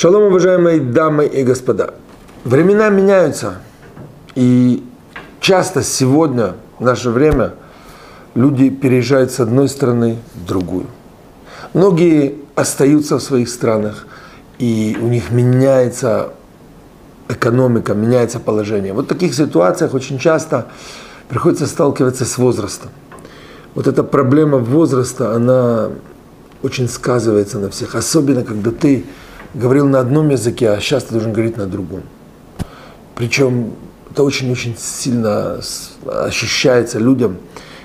Шалом, уважаемые дамы и господа. Времена меняются. И часто сегодня, в наше время, люди переезжают с одной страны в другую. Многие остаются в своих странах, и у них меняется экономика, меняется положение. Вот в таких ситуациях очень часто приходится сталкиваться с возрастом. Вот эта проблема возраста, она очень сказывается на всех. Особенно, когда ты говорил на одном языке, а сейчас ты должен говорить на другом. Причем это очень-очень сильно ощущается людям,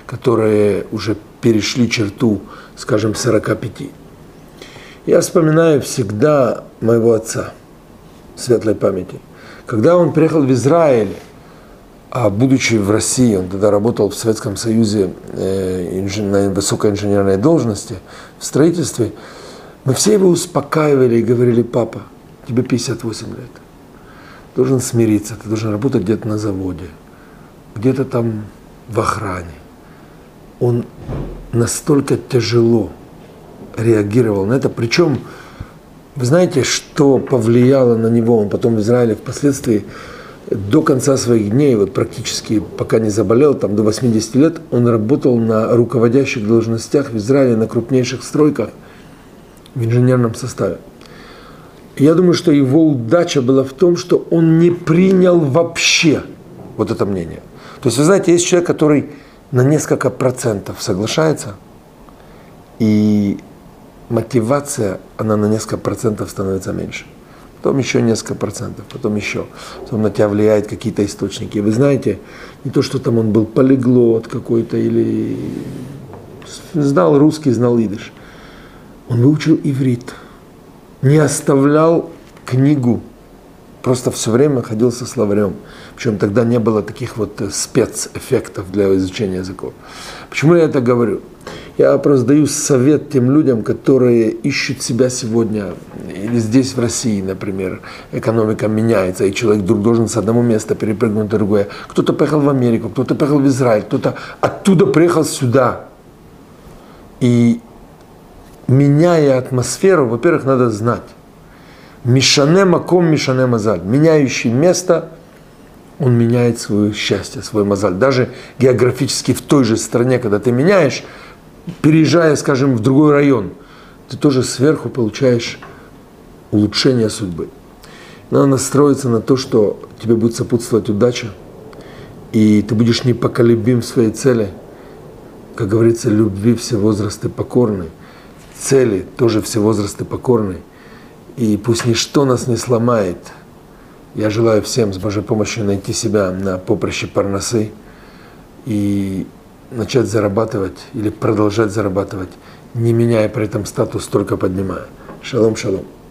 которые уже перешли черту, скажем, 45. Я вспоминаю всегда моего отца, светлой памяти. Когда он приехал в Израиль, а будучи в России, он тогда работал в Советском Союзе э, на высокой инженерной должности, в строительстве, мы все его успокаивали и говорили, папа, тебе 58 лет, должен смириться, ты должен работать где-то на заводе, где-то там в охране. Он настолько тяжело реагировал на это, причем, вы знаете, что повлияло на него, он потом в Израиле впоследствии до конца своих дней, вот практически пока не заболел, там до 80 лет, он работал на руководящих должностях в Израиле, на крупнейших стройках в инженерном составе. Я думаю, что его удача была в том, что он не принял вообще вот это мнение. То есть, вы знаете, есть человек, который на несколько процентов соглашается, и мотивация, она на несколько процентов становится меньше потом еще несколько процентов, потом еще. Потом на тебя влияют какие-то источники. Вы знаете, не то, что там он был полиглот какой-то или знал русский, знал идыш. Он выучил иврит, не оставлял книгу, просто все время ходил со словарем. Причем тогда не было таких вот спецэффектов для изучения языков. Почему я это говорю? Я просто даю совет тем людям, которые ищут себя сегодня, или здесь, в России, например, экономика меняется, и человек вдруг должен с одного места перепрыгнуть на другое. Кто-то поехал в Америку, кто-то поехал в Израиль, кто-то оттуда приехал сюда. И меняя атмосферу, во-первых, надо знать. Мишане маком, мишане мазаль. Меняющий место, он меняет свое счастье, свой мазаль. Даже географически в той же стране, когда ты меняешь, переезжая, скажем, в другой район, ты тоже сверху получаешь улучшение судьбы. Надо настроиться на то, что тебе будет сопутствовать удача, и ты будешь непоколебим в своей цели. Как говорится, любви все возрасты покорны, цели тоже все возрасты покорны. И пусть ничто нас не сломает. Я желаю всем с Божьей помощью найти себя на поприще Парносы и начать зарабатывать или продолжать зарабатывать, не меняя при этом статус, только поднимая. Шалом, шалом.